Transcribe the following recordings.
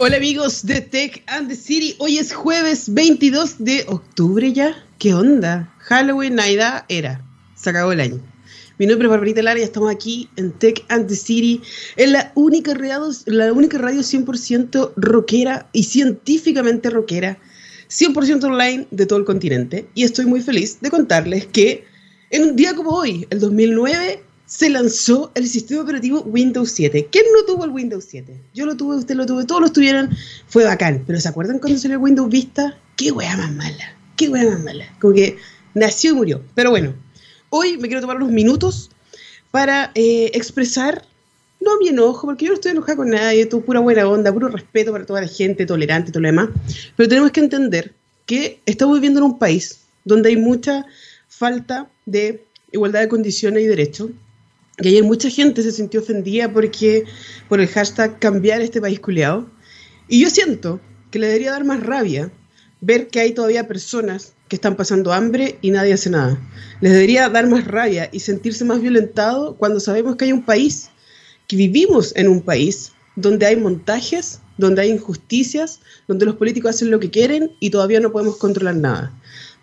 Hola amigos de Tech and the City. Hoy es jueves 22 de octubre ya. ¿Qué onda? Halloween, Navidad, era. Se acabó el año. Mi nombre es Barbarita Lara y estamos aquí en Tech and the City, en la única radio, la única radio 100% rockera y científicamente rockera, 100% online de todo el continente. Y estoy muy feliz de contarles que en un día como hoy, el 2009, se lanzó el sistema operativo Windows 7. ¿Quién no tuvo el Windows 7? Yo lo tuve, usted lo tuvo, todos lo tuvieron. Fue bacán. Pero ¿se acuerdan cuando salió el Windows Vista? ¡Qué wea más mala! ¡Qué wea más mala! Como que nació y murió. Pero bueno, hoy me quiero tomar unos minutos para eh, expresar, no mi enojo, porque yo no estoy enojada con nadie, todo pura buena onda, puro respeto para toda la gente, tolerante todo lo demás. Pero tenemos que entender que estamos viviendo en un país donde hay mucha falta de igualdad de condiciones y derechos y ayer mucha gente se sintió ofendida porque, por el hashtag cambiar este país culeado. Y yo siento que le debería dar más rabia ver que hay todavía personas que están pasando hambre y nadie hace nada. Les debería dar más rabia y sentirse más violentado cuando sabemos que hay un país, que vivimos en un país donde hay montajes, donde hay injusticias, donde los políticos hacen lo que quieren y todavía no podemos controlar nada.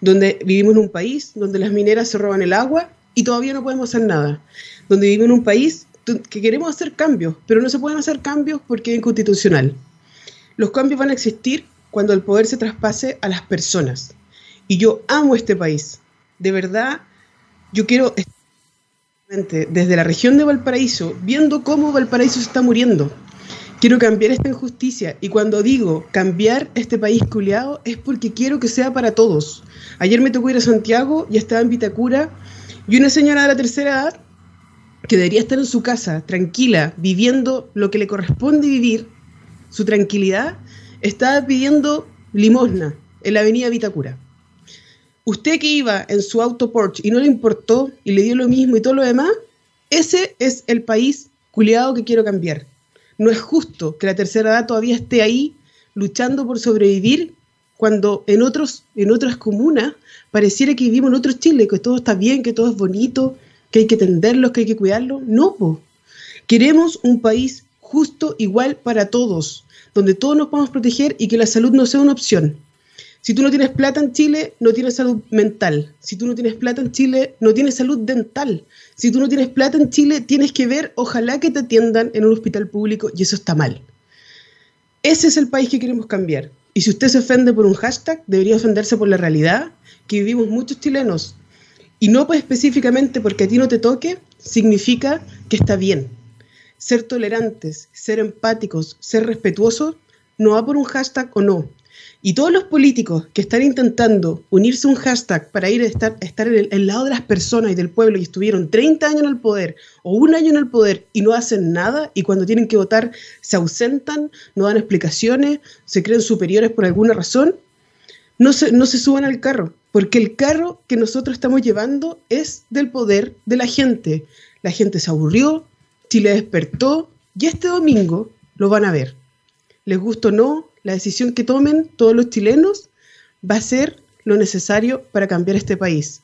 Donde vivimos en un país donde las mineras se roban el agua y todavía no podemos hacer nada donde vivimos en un país que queremos hacer cambios, pero no se pueden hacer cambios porque es inconstitucional. Los cambios van a existir cuando el poder se traspase a las personas. Y yo amo este país. De verdad, yo quiero, desde la región de Valparaíso, viendo cómo Valparaíso se está muriendo, quiero cambiar esta injusticia. Y cuando digo cambiar este país culiado, es porque quiero que sea para todos. Ayer me tocó ir a Santiago y estaba en Vitacura y una señora de la tercera edad que debería estar en su casa, tranquila, viviendo lo que le corresponde vivir, su tranquilidad, está pidiendo limosna en la avenida Vitacura. Usted que iba en su auto Porsche y no le importó y le dio lo mismo y todo lo demás, ese es el país culiado que quiero cambiar. No es justo que la tercera edad todavía esté ahí luchando por sobrevivir cuando en, otros, en otras comunas pareciera que vivimos en otro Chile, que todo está bien, que todo es bonito, que hay que tenderlos, que hay que cuidarlos. No, queremos un país justo, igual para todos, donde todos nos podamos proteger y que la salud no sea una opción. Si tú no tienes plata en Chile, no tienes salud mental. Si tú no tienes plata en Chile, no tienes salud dental. Si tú no tienes plata en Chile, tienes que ver, ojalá que te atiendan en un hospital público y eso está mal. Ese es el país que queremos cambiar. Y si usted se ofende por un hashtag, debería ofenderse por la realidad que vivimos muchos chilenos y no pues específicamente porque a ti no te toque, significa que está bien. Ser tolerantes, ser empáticos, ser respetuosos, no va por un hashtag o no. Y todos los políticos que están intentando unirse a un hashtag para ir a estar, estar en el, lado de las personas y del pueblo y estuvieron 30 años en el poder o un año en el poder y no hacen nada y cuando tienen que votar se ausentan, no dan explicaciones, se creen superiores por alguna razón, no se, no se suban al carro porque el carro que nosotros estamos llevando es del poder de la gente. La gente se aburrió, Chile despertó y este domingo lo van a ver. Les gusta o no, la decisión que tomen todos los chilenos va a ser lo necesario para cambiar este país.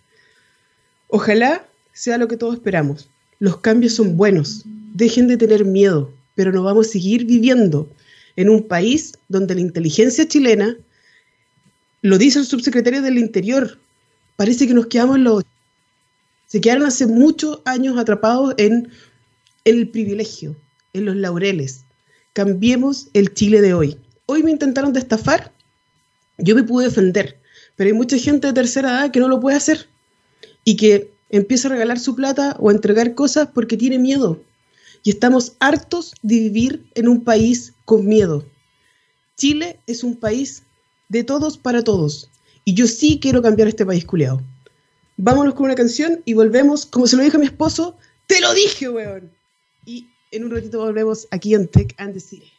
Ojalá sea lo que todos esperamos. Los cambios son buenos. Dejen de tener miedo, pero no vamos a seguir viviendo en un país donde la inteligencia chilena lo dice el subsecretario del Interior. Parece que nos quedamos los... Se quedaron hace muchos años atrapados en el privilegio, en los laureles. Cambiemos el Chile de hoy. Hoy me intentaron destafar, yo me pude defender, pero hay mucha gente de tercera edad que no lo puede hacer y que empieza a regalar su plata o a entregar cosas porque tiene miedo. Y estamos hartos de vivir en un país con miedo. Chile es un país de todos para todos. Y yo sí quiero cambiar este país culeado. Vámonos con una canción y volvemos, como se lo dijo a mi esposo, te lo dije, weón. Y en un ratito volvemos aquí en Tech and the City.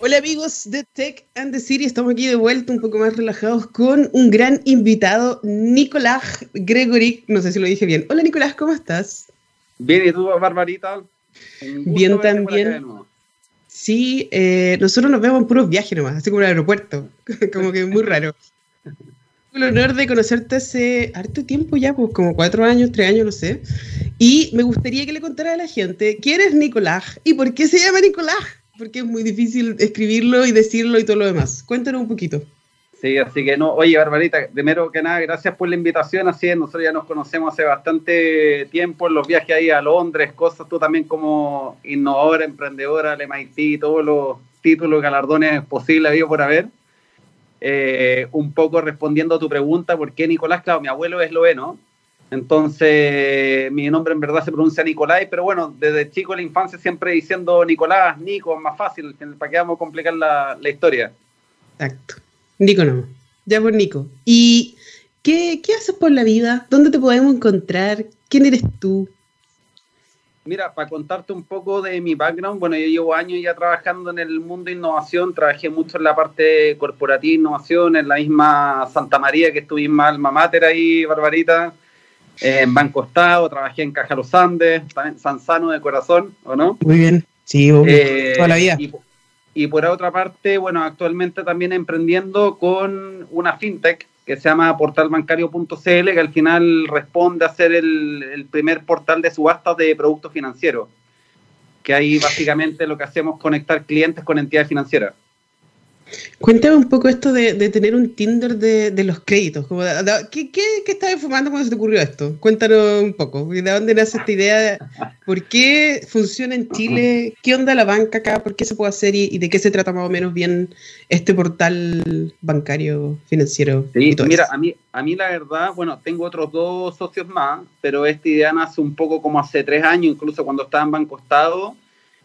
Hola amigos de Tech and the City, estamos aquí de vuelta un poco más relajados con un gran invitado, Nicolás Gregory, no sé si lo dije bien. Hola Nicolás, ¿cómo estás? Bien, ¿y tú, Barbarita? Bien también. Sí, eh, nosotros nos vemos en puros viajes nomás, así como en el aeropuerto, como que es muy raro. el honor de conocerte hace harto tiempo ya, pues como cuatro años, tres años, no sé. Y me gustaría que le contara a la gente quién es Nicolás y por qué se llama Nicolás. Porque es muy difícil escribirlo y decirlo y todo lo demás. Cuéntanos un poquito. Sí, así que no, oye, Barbarita, primero que nada, gracias por la invitación. Así es, nosotros ya nos conocemos hace bastante tiempo en los viajes ahí a Londres, cosas, tú también como innovadora, emprendedora, el MIT, todos los títulos, galardones posibles habido por haber. Eh, un poco respondiendo a tu pregunta, ¿por qué Nicolás? Claro, mi abuelo es esloveno, entonces mi nombre en verdad se pronuncia Nicolás, pero bueno, desde chico en la infancia siempre diciendo Nicolás, Nico, más fácil, para que vamos a complicar la, la historia. Exacto. Nico no, ya por Nico. ¿Y qué, qué haces por la vida? ¿Dónde te podemos encontrar? ¿Quién eres tú? Mira, para contarte un poco de mi background, bueno, yo llevo años ya trabajando en el mundo de innovación, trabajé mucho en la parte corporativa innovación, en la misma Santa María que estuvimos alma mater ahí, Barbarita, en Banco Estado, trabajé en Caja Los Andes, también Sansano de corazón, ¿o no? Muy bien, sí, eh, toda la vida. Y, y por otra parte, bueno, actualmente también emprendiendo con una fintech que se llama portalbancario.cl, que al final responde a ser el, primer portal de subastas de productos financieros, que ahí básicamente lo que hacemos es conectar clientes con entidades financieras. Cuéntame un poco esto de, tener un Tinder de, los créditos. ¿qué, qué, qué, estabas fumando cuando se te ocurrió esto? Cuéntanos un poco. ¿De dónde nace esta idea? ¿Por qué funciona en Chile? ¿Qué onda la banca acá? ¿Por qué se puede hacer? ¿Y, de qué se trata más o menos bien este portal bancario financiero? Sí, mira, a mí, a mí la verdad, bueno, tengo otros dos socios más, pero esta idea nace un poco como hace tres años, incluso cuando estaba en Banco Estado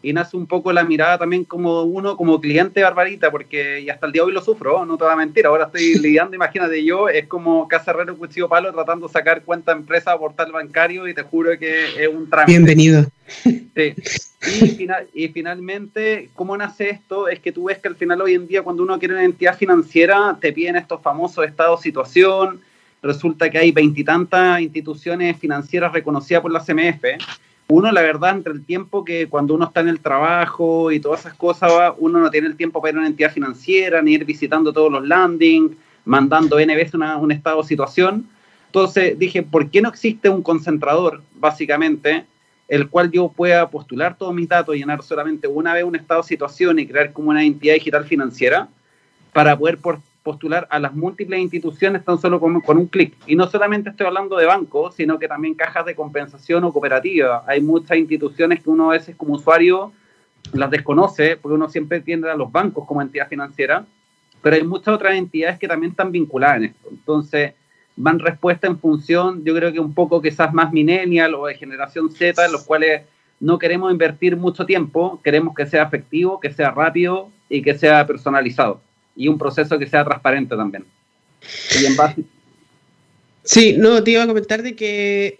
y nace un poco la mirada también como uno, como cliente Barbarita, porque y hasta el día de hoy lo sufro, no te voy a mentir, ahora estoy lidiando, imagínate yo, es como casa herrero cuchillo palo tratando de sacar cuenta empresa a portal bancario y te juro que es un trámite. Bienvenido. Sí. Y, final, y finalmente, ¿cómo nace esto? Es que tú ves que al final hoy en día cuando uno quiere una entidad financiera, te piden estos famosos estados situación, resulta que hay veintitantas instituciones financieras reconocidas por la CMF, uno, la verdad, entre el tiempo que cuando uno está en el trabajo y todas esas cosas, uno no tiene el tiempo para ir a una entidad financiera, ni ir visitando todos los landings, mandando N veces un estado de situación. Entonces dije, ¿por qué no existe un concentrador, básicamente, el cual yo pueda postular todos mis datos, llenar solamente una vez un estado de situación y crear como una entidad digital financiera para poder por, postular a las múltiples instituciones tan solo con, un clic. Y no solamente estoy hablando de bancos, sino que también cajas de compensación o cooperativa. Hay muchas instituciones que uno a veces como usuario las desconoce, porque uno siempre tiende a los bancos como entidad financiera, pero hay muchas otras entidades que también están vinculadas en esto. Entonces, van respuesta en función, yo creo que un poco quizás más millennial o de generación Z, en los cuales no queremos invertir mucho tiempo, queremos que sea efectivo, que sea rápido y que sea personalizado y un proceso que sea transparente también. Sí, no, te iba a comentar de que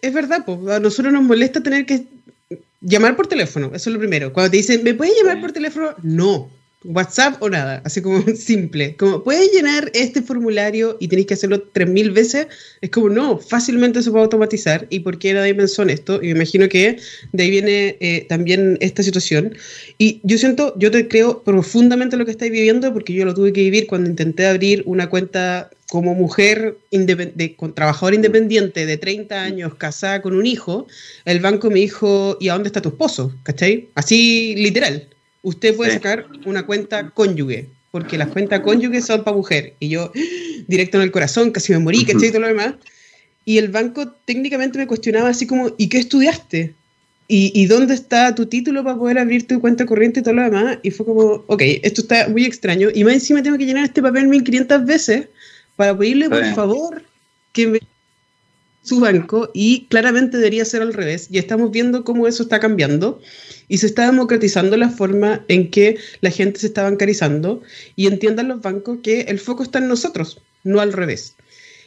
es verdad, pues a nosotros nos molesta tener que llamar por teléfono, eso es lo primero. Cuando te dicen, ¿me puedes llamar por teléfono? No. WhatsApp o nada, así como simple. Como, ¿puedes llenar este formulario y tenéis que hacerlo 3.000 veces? Es como, no, fácilmente se puede automatizar. ¿Y por qué nadie pensó en esto? Y me imagino que de ahí viene eh, también esta situación. Y yo siento, yo te creo profundamente lo que estáis viviendo, porque yo lo tuve que vivir cuando intenté abrir una cuenta como mujer de, con trabajadora independiente de 30 años, casada con un hijo, el banco me dijo, ¿y a dónde está tu esposo? ¿Cachai? Así literal usted puede sacar una cuenta cónyuge, porque las cuentas cónyuge son para mujer. Y yo, directo en el corazón, casi me morí, ¿cachai? Y todo lo demás. Y el banco técnicamente me cuestionaba así como, ¿y qué estudiaste? ¿Y, dónde está tu título para poder abrir tu cuenta corriente y todo lo demás? Y fue como, ok, esto está muy extraño. Y más encima tengo que llenar este papel 1500 veces para pedirle, por favor, que me su banco y claramente debería ser al revés. Y estamos viendo cómo eso está cambiando y se está democratizando la forma en que la gente se está bancarizando y entiendan los bancos que el foco está en nosotros, no al revés.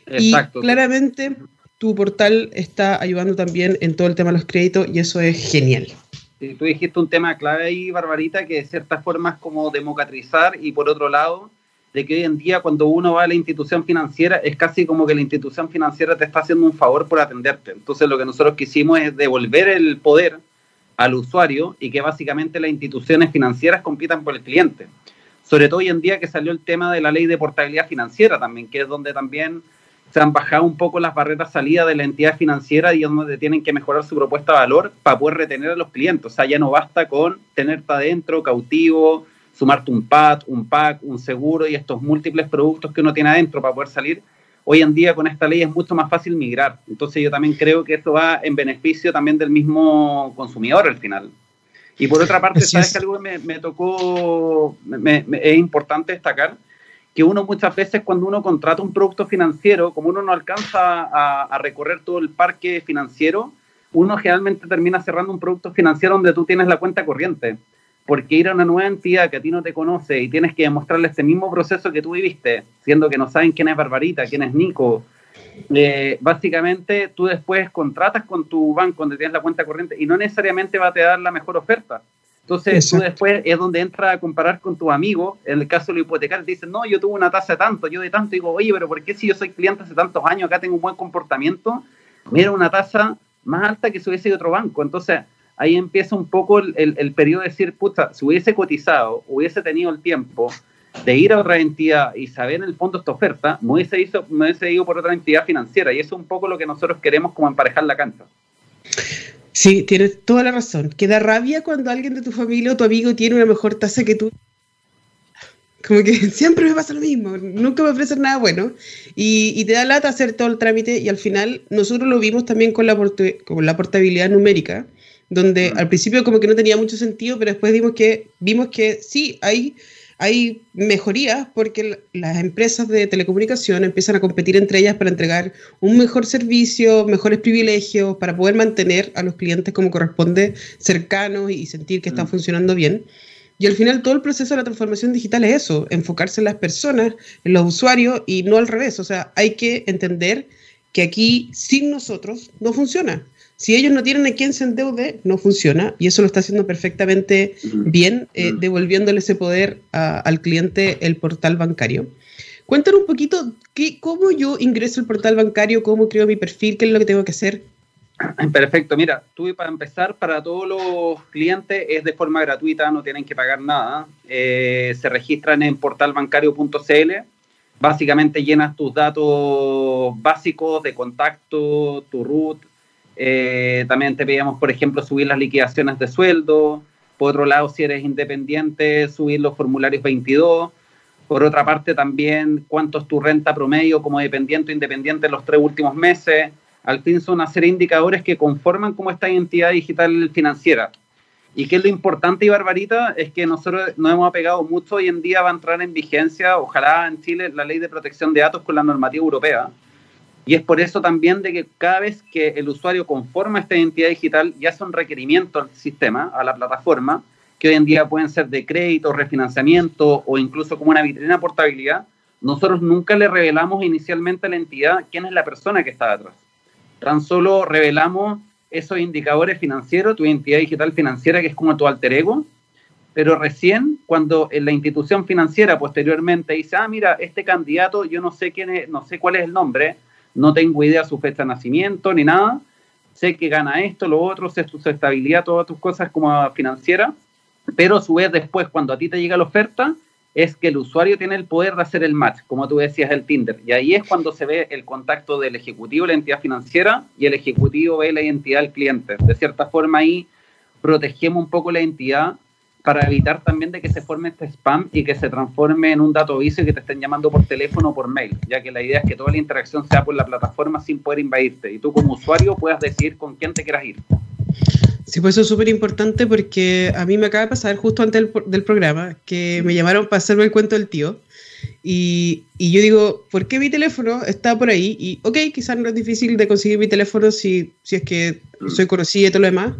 Exacto. Y claramente tu portal está ayudando también en todo el tema de los créditos y eso es genial. Sí, tú dijiste un tema clave ahí, Barbarita, que de cierta forma es como democratizar y por otro lado de que hoy en día cuando uno va a la institución financiera es casi como que la institución financiera te está haciendo un favor por atenderte. Entonces lo que nosotros quisimos es devolver el poder al usuario y que básicamente las instituciones financieras compitan por el cliente. sobre todo hoy en día que salió el tema de la ley de portabilidad financiera también, que es donde también se han bajado un poco las barreras salida de la entidad financiera y es donde tienen que mejorar su propuesta de valor para poder retener a los clientes. O sea, ya no basta con tenerte adentro, cautivo, sumarte un PAT, un PAC, un seguro y estos múltiples productos que uno tiene adentro para poder salir. Hoy en día con esta ley es mucho más fácil migrar. Entonces yo también creo que esto va en beneficio también del mismo consumidor al final. Y por otra parte, ¿sabes que algo me, me tocó, me, es importante destacar? que uno muchas veces cuando uno contrata un producto financiero, como uno no alcanza a, recorrer todo el parque financiero, uno generalmente termina cerrando un producto financiero donde tú tienes la cuenta corriente. Porque ir a una nueva entidad que a ti no te conoce y tienes que demostrarle este mismo proceso que tú viviste, siendo que no saben quién es Barbarita, quién es Nico, eh, básicamente tú después contratas con tu banco donde tienes la cuenta corriente y no necesariamente va a te dar la mejor oferta. Entonces tú después es donde entra a comparar con tu amigo, en el caso de lo hipotecario, te dicen, no, yo tuve una tasa de tanto, yo de tanto, digo, oye, pero ¿por qué si yo soy cliente hace tantos años, acá tengo un buen comportamiento, mira una tasa más alta que si hubiese de otro banco? Entonces ahí empieza un poco el, el, periodo de decir, puta, si hubiese cotizado, hubiese tenido el tiempo de ir a otra entidad y saber en el fondo esta oferta, me hubiese, hizo, me hubiese ido por otra entidad financiera y eso es un poco lo que nosotros queremos como emparejar la cancha. Sí, tienes toda la razón. Que da rabia cuando alguien de tu familia o tu amigo tiene una mejor tasa que tú. Como que siempre me pasa lo mismo, nunca me ofrecen nada bueno. Y, te da lata hacer todo el trámite y al final nosotros lo vimos también con la, con la portabilidad numérica, donde mm. al principio como que no tenía mucho sentido, pero después vimos que, vimos que sí, hay hay mejorías porque las empresas de telecomunicación empiezan a competir entre ellas para entregar un mejor servicio, mejores privilegios, para poder mantener a los clientes como corresponde cercanos y sentir que están mm. funcionando bien. Y al final todo el proceso de la transformación digital es eso, enfocarse en las personas, en los usuarios y no al revés. O sea, hay que entender que aquí sin nosotros no funciona. Si ellos no tienen a quién se endeude, no funciona. Y eso lo está haciendo perfectamente bien, eh, devolviéndole ese poder al cliente el portal bancario. Cuéntanos un poquito qué, cómo yo ingreso al portal bancario, cómo creo mi perfil, qué es lo que tengo que hacer. Perfecto, mira, tú para empezar, para todos los clientes es de forma gratuita, no tienen que pagar nada. Eh, se registran en portalbancario.cl. Básicamente llenas tus datos básicos de contacto, tu root, eh, también te pedíamos, por ejemplo, subir las liquidaciones de sueldo. Por otro lado, si eres independiente, subir los formularios 22. Por otra parte, también cuánto es tu renta promedio como dependiente o independiente en los tres últimos meses. Al fin son una serie de indicadores que conforman como esta identidad digital financiera. Y que es lo importante y barbarita es que nosotros nos hemos apegado mucho. Hoy en día va a entrar en vigencia, ojalá en Chile, la ley de protección de datos con la normativa europea y es por eso también de que cada vez que el usuario conforma esta identidad digital y hace un requerimiento al sistema, a la plataforma, que hoy en día pueden ser de crédito, refinanciamiento o incluso como una vitrina portabilidad, nosotros nunca le revelamos inicialmente a la entidad quién es la persona que está detrás. Tan solo revelamos esos indicadores financieros, tu identidad digital financiera, que es como tu alter ego, pero recién cuando la institución financiera posteriormente dice, ah, mira, este candidato, yo no sé quién es, no sé cuál es el nombre, no tengo idea de su fecha de nacimiento ni nada, sé que gana esto, lo otro, sé su estabilidad, todas tus cosas como financiera, pero a su vez después cuando a ti te llega la oferta, es que el usuario tiene el poder de hacer el match, como tú decías, el Tinder. Y ahí es cuando se ve el contacto del ejecutivo, la entidad financiera, y el ejecutivo ve la identidad del cliente. De cierta forma ahí protegemos un poco la entidad para evitar también de que se forme este spam y que se transforme en un dato aviso y que te estén llamando por teléfono o por mail, ya que la idea es que toda la interacción sea por la plataforma sin poder invadirte y tú como usuario puedas decidir con quién te quieras ir. Sí, pues eso es súper importante porque a mí me acaba de pasar justo antes del, programa que me llamaron para hacerme el cuento del tío. Y, y, yo digo, ¿por qué mi teléfono está por ahí? Y, ok, quizás no es difícil de conseguir mi teléfono si, si es que soy conocida y todo lo demás,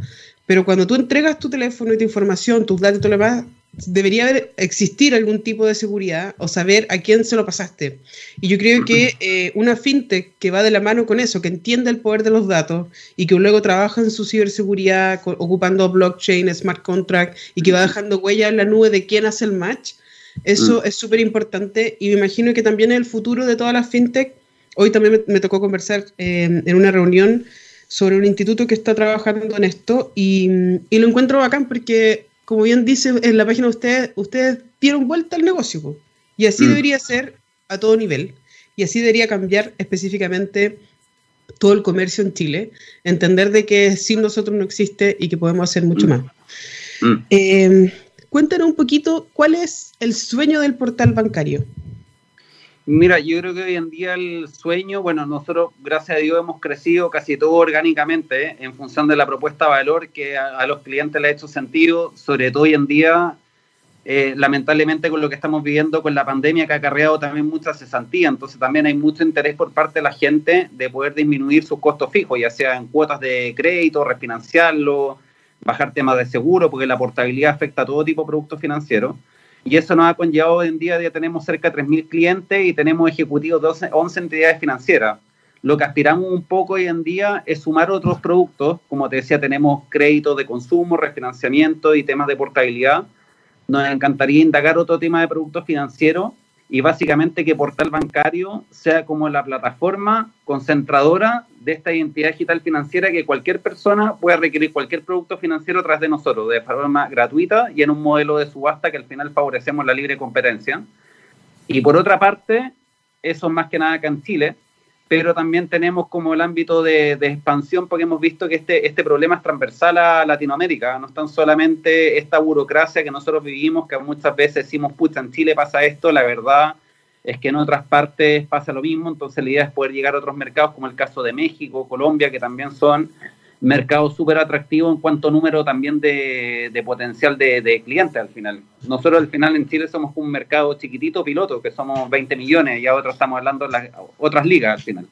pero cuando tú entregas tu teléfono y tu información, tus datos y todo lo demás, debería existir algún tipo de seguridad o saber a quién se lo pasaste. Y yo creo que eh, una fintech que va de la mano con eso, que entiende el poder de los datos y que luego trabaja en su ciberseguridad ocupando blockchain, smart contract y que va dejando huella en la nube de quién hace el match, eso mm. es súper importante y me imagino que también el futuro de todas las fintech. Hoy también me, tocó conversar eh, en una reunión sobre un instituto que está trabajando en esto y, lo encuentro bacán porque como bien dice en la página de ustedes, ustedes dieron vuelta al negocio. Y así mm. debería ser a todo nivel. Y así debería cambiar específicamente todo el comercio en Chile. Entender de que sin nosotros no existe y que podemos hacer mucho mm. más. Mm. Eh, cuéntanos un poquito cuál es el sueño del portal bancario. Mira, yo creo que hoy en día el sueño, bueno, nosotros, gracias a Dios, hemos crecido casi todo orgánicamente ¿eh? en función de la propuesta de valor que a, los clientes le ha hecho sentido, sobre todo hoy en día, eh, lamentablemente con lo que estamos viviendo con la pandemia que ha acarreado también mucha cesantía, entonces también hay mucho interés por parte de la gente de poder disminuir sus costos fijos, ya sea en cuotas de crédito, refinanciarlo, bajar temas de seguro, porque la portabilidad afecta a todo tipo de productos financieros. Y eso nos ha conllevado hoy en día, tenemos cerca de 3.000 clientes y tenemos ejecutivos de 11 entidades financieras. Lo que aspiramos un poco hoy en día es sumar otros productos, como te decía, tenemos créditos de consumo, refinanciamiento y temas de portabilidad. Nos encantaría indagar otro tema de productos financieros y básicamente que Portal Bancario sea como la plataforma concentradora de esta identidad digital financiera que cualquier persona pueda requerir cualquier producto financiero a través de nosotros de forma gratuita y en un modelo de subasta que al final favorecemos la libre competencia. Y por otra parte, eso es más que nada acá en Chile, pero también tenemos como el ámbito de, expansión porque hemos visto que este, este problema es transversal a Latinoamérica, no es tan solamente esta burocracia que nosotros vivimos, que muchas veces decimos, pucha, en Chile pasa esto, la verdad es que en otras partes pasa lo mismo, entonces la idea es poder llegar a otros mercados como el caso de México, Colombia, que también son mercados súper atractivos en cuanto a número también de, potencial de, de, clientes al final. Nosotros al final en Chile somos un mercado chiquitito piloto, que somos 20 millones y a otros estamos hablando de las otras ligas al final.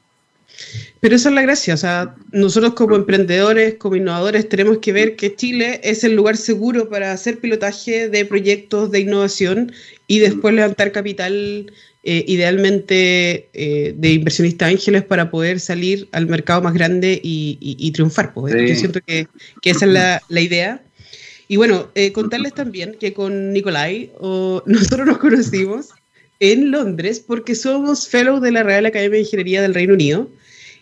Pero esa es la gracia, o sea, nosotros como emprendedores, como innovadores, tenemos que ver que Chile es el lugar seguro para hacer pilotaje de proyectos de innovación y después levantar capital eh, idealmente eh, de inversionistas ángeles para poder salir al mercado más grande y, triunfar. Pues, ¿eh? Yo siento que, esa es la, idea. Y bueno, contarles también que con Nicolai nosotros nos conocimos en Londres porque somos fellow de la Real Academia de Ingeniería del Reino Unido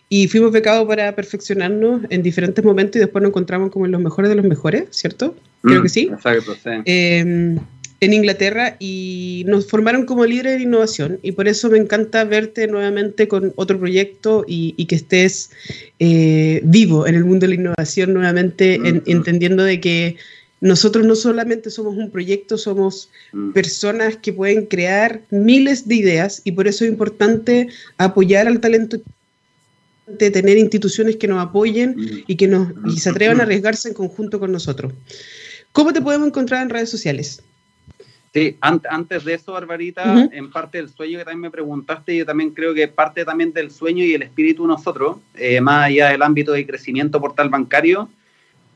y fuimos becados para perfeccionarnos en diferentes momentos y después nos encontramos como en los mejores de los mejores, ¿cierto? Creo mm, que sí. Exacto, sí. En Inglaterra y nos formaron como líderes de innovación y por eso me encanta verte nuevamente con otro proyecto y, que estés eh, vivo en el mundo de la innovación nuevamente, mm. entendiendo de que nosotros no solamente somos un proyecto, somos mm. personas que pueden crear miles de ideas y por eso es importante apoyar al talento de tener instituciones que nos apoyen mm. y que nos y se atrevan a arriesgarse en conjunto con nosotros. ¿Cómo te podemos encontrar en redes sociales? Sí, antes de eso, Barbarita, en parte del sueño que también me preguntaste, yo también creo que parte también del sueño y el espíritu de nosotros, eh, más allá del ámbito de crecimiento portal bancario,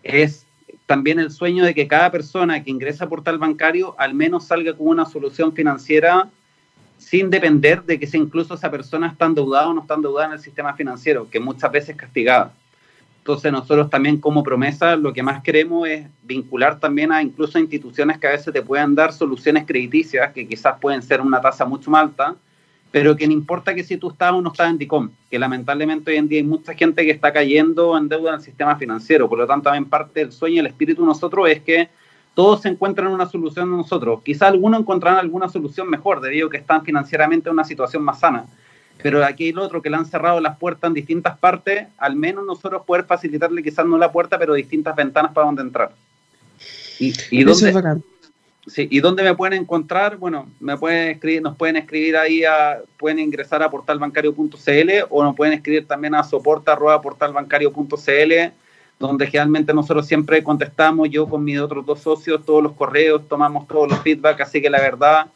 es también el sueño de que cada persona que ingresa a portal bancario al menos salga con una solución financiera sin depender de que si incluso esa persona está endeudada o no está endeudada en el sistema financiero, que muchas veces es castigada. Entonces nosotros también como promesa lo que más queremos es vincular también a incluso instituciones que a veces te puedan dar soluciones crediticias que quizás pueden ser una tasa mucho más alta, pero que no importa que si tú estás o no estás en DICOM, que lamentablemente hoy en día hay mucha gente que está cayendo en deuda en el sistema financiero, por lo tanto también parte del sueño y el espíritu de nosotros es que todos se encuentran una solución de nosotros. Quizás algunos encontrarán alguna solución mejor debido a que están financieramente en una situación más sana pero aquí el otro que le han cerrado las puertas en distintas partes, al menos nosotros poder facilitarle quizás no la puerta, pero distintas ventanas para donde entrar. Y, y dónde, sí, y dónde me pueden encontrar, bueno, me pueden escribir, nos pueden escribir ahí, a, pueden ingresar a portalbancario.cl o nos pueden escribir también a soporta.portalbancario.cl donde generalmente nosotros siempre contestamos, yo con mis otros dos socios, todos los correos, tomamos todos los feedback, así que la verdad,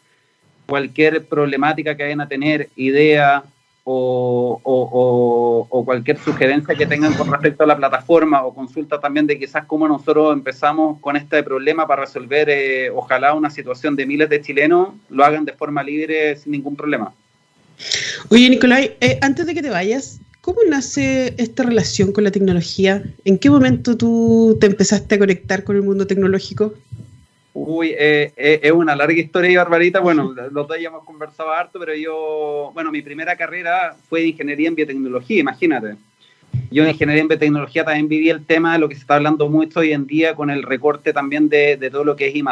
cualquier problemática que vayan a tener, idea, o, cualquier sugerencia que tengan con respecto a la plataforma o consulta también de quizás cómo nosotros empezamos con este problema para resolver, eh, ojalá, una situación de miles de chilenos, lo hagan de forma libre sin ningún problema. Oye, Nicolai, eh, antes de que te vayas, ¿cómo nace esta relación con la tecnología? ¿En qué momento tú te empezaste a conectar con el mundo tecnológico? Uy, eh, eh, es una larga historia y barbarita. Bueno, los dos ya hemos conversado harto, pero yo, bueno, mi primera carrera fue ingeniería en biotecnología, imagínate. yo en ingeniería en biotecnología también viví el tema de lo que se está hablando mucho hoy en día con el recorte también de, todo lo que es I.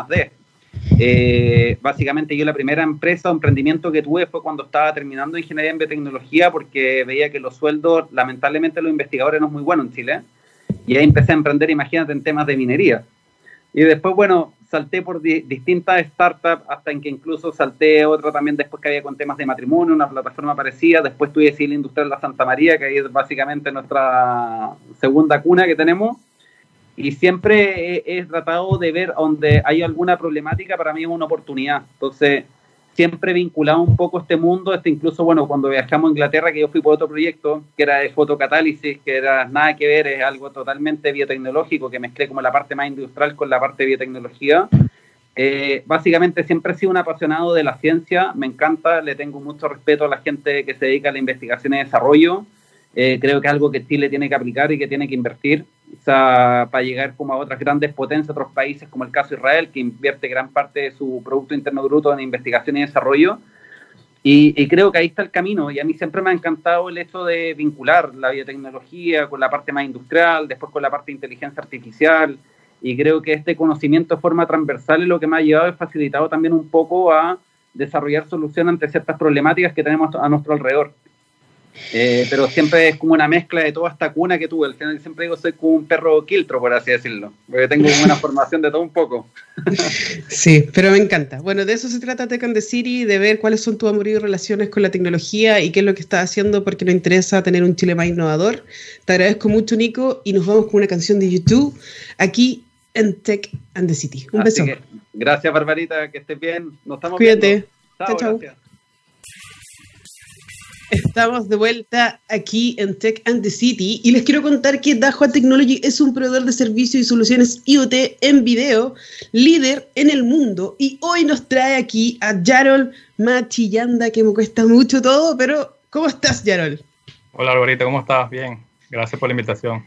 Eh, básicamente yo la primera empresa o emprendimiento que tuve fue cuando estaba terminando ingeniería en biotecnología porque veía que los sueldos, lamentablemente los investigadores no es muy bueno en Chile. Y ahí empecé a emprender, imagínate, en temas de minería. Y después, bueno, salté por distintas startups hasta en que incluso salté otra también después que había con temas de matrimonio, una plataforma parecida. Después tuve Civil Industrial La Santa María, que ahí es básicamente nuestra segunda cuna que tenemos y siempre he, tratado de ver donde hay alguna problemática, para mí es una oportunidad. Entonces, siempre vinculado un poco este mundo, este incluso, bueno, cuando viajamos a Inglaterra, que yo fui por otro proyecto, que era de fotocatálisis, que era nada que ver, es algo totalmente biotecnológico, que mezclé como la parte más industrial con la parte de biotecnología. Eh, básicamente siempre he sido un apasionado de la ciencia, me encanta, le tengo mucho respeto a la gente que se dedica a la investigación y desarrollo. Eh, creo que es algo que Chile tiene que aplicar y que tiene que invertir para llegar como a otras grandes potencias, otros países como el caso Israel, que invierte gran parte de su Producto Interno Bruto en investigación y desarrollo. Y, creo que ahí está el camino. Y a mí siempre me ha encantado el hecho de vincular la biotecnología con la parte más industrial, después con la parte de inteligencia artificial. Y creo que este conocimiento de forma transversal es lo que me ha llevado y facilitado también un poco a desarrollar soluciones ante ciertas problemáticas que tenemos a nuestro alrededor. Eh, pero siempre es como una mezcla de toda esta cuna que tuve. Al final siempre digo, soy como un perro quiltro, por así decirlo. Porque tengo una formación de todo un poco. sí, pero me encanta. Bueno, de eso se trata Tech and the City, de ver cuáles son tus amoríos relaciones con la tecnología y qué es lo que estás haciendo porque nos interesa tener un Chile más innovador. Te agradezco mucho, Nico, y nos vamos con una canción de YouTube aquí en Tech and the City. Un beso. gracias, Barbarita, que estés bien. Nos estamos Cuídate. Chao, chao. Estamos de vuelta aquí en Tech and the City y les quiero contar que Dahua Technology es un proveedor de servicios y soluciones IoT en video, líder en el mundo. Y hoy nos trae aquí a Yarol Machillanda, que me cuesta mucho todo, pero ¿cómo estás, Yarol? Hola, Alvarito, ¿cómo estás? Bien, gracias por la invitación.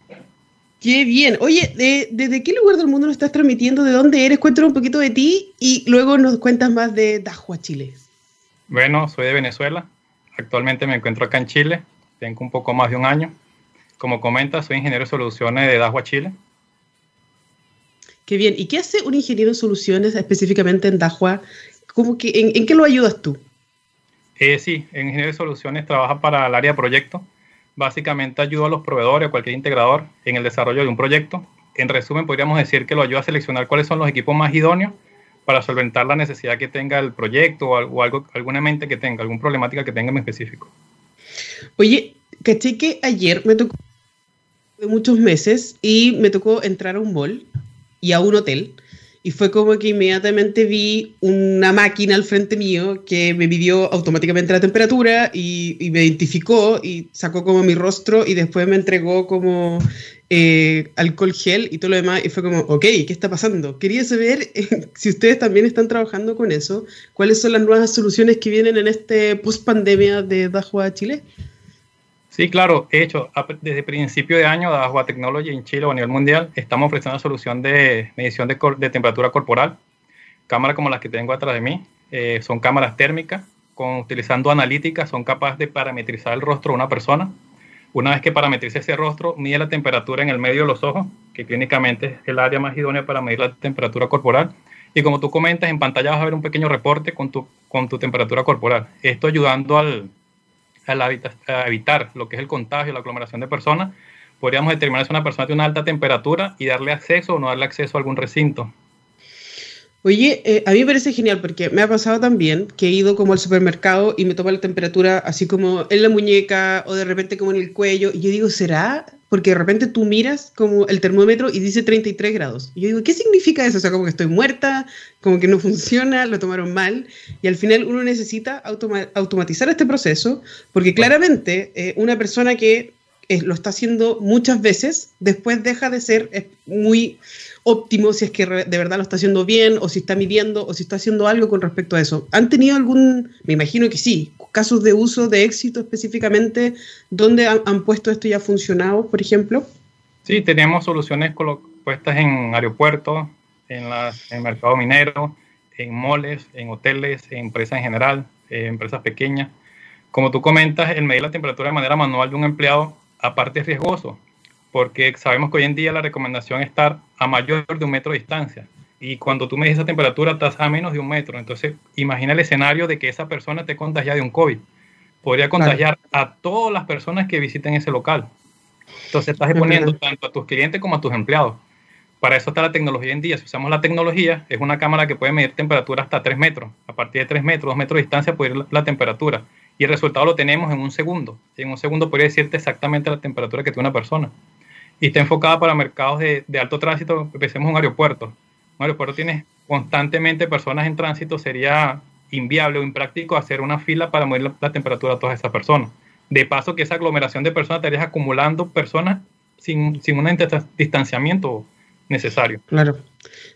Qué bien. Oye, ¿desde qué lugar del mundo nos estás transmitiendo? ¿De dónde eres? Cuéntanos un poquito de ti y luego nos cuentas más de Dahua Chile. Bueno, soy de Venezuela, Actualmente me encuentro acá en Chile, tengo un poco más de un año. Como comenta, soy ingeniero de soluciones de Dahua Chile. Qué bien. ¿Y qué hace un ingeniero de soluciones específicamente en Dahua? ¿Cómo que, en, qué lo ayudas tú? Eh, sí, en ingeniero de soluciones trabaja para el área de proyecto. Básicamente ayuda a los proveedores o cualquier integrador en el desarrollo de un proyecto. En resumen, podríamos decir que lo ayuda a seleccionar cuáles son los equipos más idóneos para solventar la necesidad que tenga el proyecto o, algo, alguna mente que tenga, alguna problemática que tenga en específico. Oye, caché que ayer me tocó de muchos meses y me tocó entrar a un mall y a un hotel y fue como que inmediatamente vi una máquina al frente mío que me midió automáticamente la temperatura y, y, me identificó y sacó como mi rostro y después me entregó como eh, alcohol gel y todo lo demás, y fue como, ok, ¿qué está pasando? Quería saber eh, si ustedes también están trabajando con eso, cuáles son las nuevas soluciones que vienen en este post pandemia de Dahua Chile. Sí, claro, he hecho, desde principio de año, Dahua Technology en Chile o a nivel mundial, estamos ofreciendo una solución de medición de, de temperatura corporal. Cámaras como las que tengo atrás de mí, eh, son cámaras térmicas, con, utilizando analítica, son capaces de parametrizar el rostro de una persona una vez que parametrice ese rostro, mide la temperatura en el medio de los ojos, que clínicamente es el área más idónea para medir la temperatura corporal. Y como tú comentas, en pantalla vas a ver un pequeño reporte con tu, con tu temperatura corporal. Esto ayudando al, a evitar lo que es el contagio, la aglomeración de personas. Podríamos determinar si una persona tiene una alta temperatura y darle acceso o no darle acceso a algún recinto. Oye, eh, a mí me parece genial porque me ha pasado también que he ido como al supermercado y me toma la temperatura así como en la muñeca o de repente como en el cuello. Y yo digo, ¿será? Porque de repente tú miras como el termómetro y dice 33 grados. Y yo digo, ¿qué significa eso? O sea, como que estoy muerta, como que no funciona, lo tomaron mal. Y al final uno necesita automatizar este proceso porque claramente eh, una persona que eh, lo está haciendo muchas veces, después deja de ser muy óptimo si es que de verdad lo está haciendo bien o si está midiendo o si está haciendo algo con respecto a eso. ¿Han tenido algún, me imagino que sí, casos de uso de éxito específicamente donde han, puesto esto y ha funcionado, por ejemplo? Sí, tenemos soluciones puestas en aeropuertos, en, en el mercado minero, en moles, en hoteles, en empresas en general, en empresas pequeñas. Como tú comentas, el medir la temperatura de manera manual de un empleado aparte es riesgoso, porque sabemos que hoy en día la recomendación es estar a mayor de un metro de distancia. Y cuando tú me esa temperatura, estás a menos de un metro. Entonces, imagina el escenario de que esa persona te contagia de un COVID. Podría contagiar a todas las personas que visiten ese local. Entonces, estás exponiendo tanto a tus clientes como a tus empleados. Para eso está la tecnología en día. Si usamos la tecnología, es una cámara que puede medir temperatura hasta 3 metros. A partir de 3 metros, 2 metros de distancia puede ir la, temperatura. Y el resultado lo tenemos en un segundo. En un segundo podría decirte exactamente la temperatura que tiene una persona. Y está enfocada para mercados de, alto tránsito. Empecemos un aeropuerto. Un aeropuerto tiene constantemente personas en tránsito. Sería inviable o impráctico hacer una fila para medir la, temperatura de todas esas personas. De paso que esa aglomeración de personas estarías acumulando personas sin, sin un distanciamiento necesario. Claro.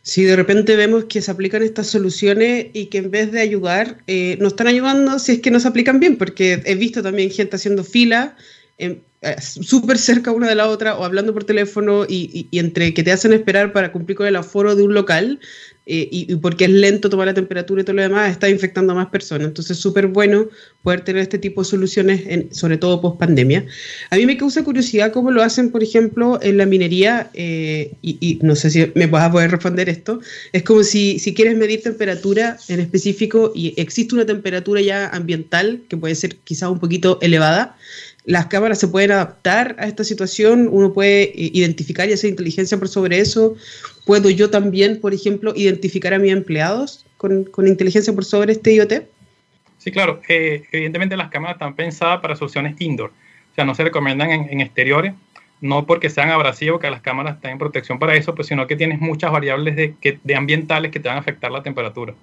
Si de repente vemos que se aplican estas soluciones y que en vez de ayudar, eh, no están ayudando si es que no se aplican bien, porque he visto también gente haciendo fila eh, súper cerca una de la otra o hablando por teléfono y, entre que te hacen esperar para cumplir con el aforo de un local eh, y, porque es lento tomar la temperatura y todo lo demás, está infectando a más personas. Entonces, súper bueno poder tener este tipo de soluciones, en, sobre todo post pandemia. A mí me causa curiosidad cómo lo hacen, por ejemplo, en la minería, eh, y, no sé si me vas a poder responder esto. Es como si, si quieres medir temperatura en específico y existe una temperatura ya ambiental que puede ser quizás un poquito elevada las cámaras se pueden adaptar a esta situación, uno puede identificar y hacer inteligencia por sobre eso. Puedo yo también, por ejemplo, identificar a mis empleados con, inteligencia por sobre este IoT. Sí, claro. Eh, evidentemente las cámaras están pensadas para soluciones indoor. O sea, no se recomiendan en, exteriores, no porque sean abrasivos, que las cámaras estén en protección para eso, pues, sino que tienes muchas variables de, de ambientales que te van a afectar la temperatura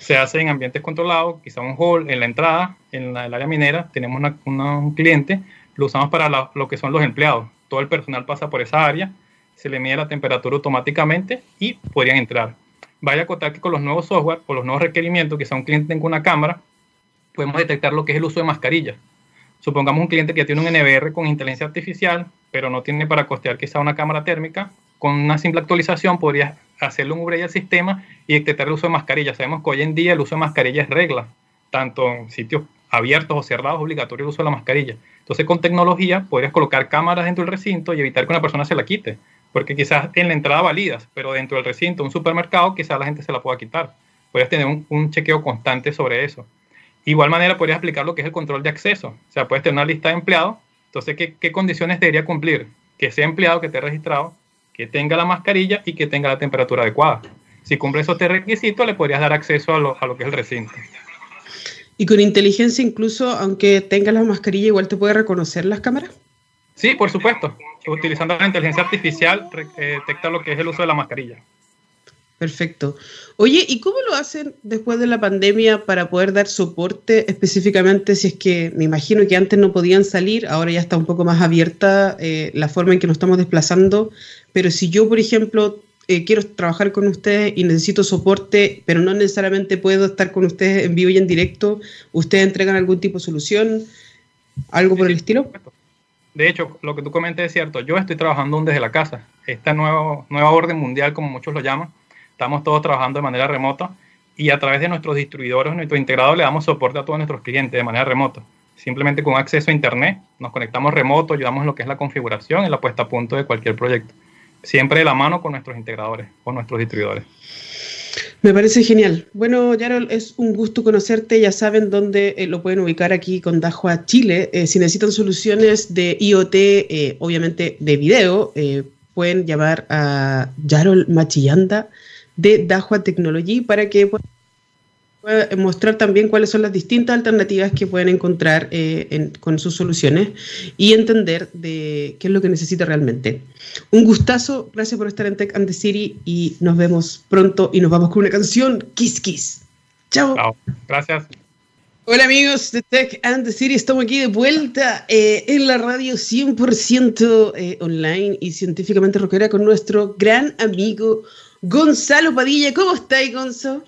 se hace en ambientes controlados, quizá un hall en la entrada, en el área minera, tenemos un cliente, lo usamos para lo que son los empleados. Todo el personal pasa por esa área, se le mide la temperatura automáticamente y podrían entrar. Vaya a contar que con los nuevos software o los nuevos requerimientos, quizá un cliente tenga una cámara, podemos detectar lo que es el uso de mascarillas. Supongamos un cliente que tiene un NVR con inteligencia artificial, pero no tiene para costear quizá una cámara térmica, con una simple actualización podría hacerle un upgrade al sistema y detectar el uso de mascarillas. Sabemos que hoy en día el uso de mascarilla es regla, tanto en sitios abiertos o cerrados, obligatorio el uso de la mascarilla. Entonces, con tecnología podrías colocar cámaras dentro del recinto y evitar que una persona se la quite, porque quizás en la entrada validas, pero dentro del recinto, un supermercado, quizás la gente se la pueda quitar. Podrías tener un, chequeo constante sobre eso. Igual manera, podrías aplicar lo que es el control de acceso. O sea, puedes tener una lista de empleados. Entonces, ¿qué, qué condiciones debería cumplir? Que sea empleado que esté registrado, que tenga la mascarilla y que tenga la temperatura adecuada. Si cumple esos tres requisitos, le podrías dar acceso a lo, a lo que es el recinto. Y con inteligencia, incluso aunque tenga la mascarilla, igual te puede reconocer las cámaras. Sí, por supuesto. Utilizando la inteligencia artificial, eh, detecta lo que es el uso de la mascarilla. Perfecto. Oye, ¿y cómo lo hacen después de la pandemia para poder dar soporte específicamente si es que me imagino que antes no podían salir, ahora ya está un poco más abierta eh, la forma en que nos estamos desplazando, pero si yo, por ejemplo, eh, quiero trabajar con ustedes y necesito soporte, pero no necesariamente puedo estar con ustedes en vivo y en directo, ¿ustedes entregan algún tipo de solución? ¿Algo por el estilo? De hecho, lo que tú comentas es cierto. Yo estoy trabajando desde la casa. Esta nueva, nueva orden mundial, como muchos lo llaman, Estamos todos trabajando de manera remota y a través de nuestros distribuidores, nuestro integrado, le damos soporte a todos nuestros clientes de manera remota. Simplemente con acceso a Internet, nos conectamos remoto, ayudamos en lo que es la configuración y la puesta a punto de cualquier proyecto. Siempre de la mano con nuestros integradores o nuestros distribuidores. Me parece genial. Bueno, Yarol, es un gusto conocerte. Ya saben dónde eh, lo pueden ubicar aquí con Dajua Chile. Eh, si necesitan soluciones de IoT, eh, obviamente de video, pueden llamar a Yarol Machillanda de Dahua Technology para que pueda mostrar también cuáles son las distintas alternativas que pueden encontrar eh, con sus soluciones y entender de qué es lo que necesita realmente. Un gustazo, gracias por estar en Tech and the City y nos vemos pronto y nos vamos con una canción, Kiss Kiss. Chao. Chao, gracias. Hola amigos de Tech and the City, estamos aquí de vuelta eh, en la radio 100% eh, online y científicamente rockera con nuestro gran amigo Gonzalo Padilla. ¿Cómo estáis, Gonzo?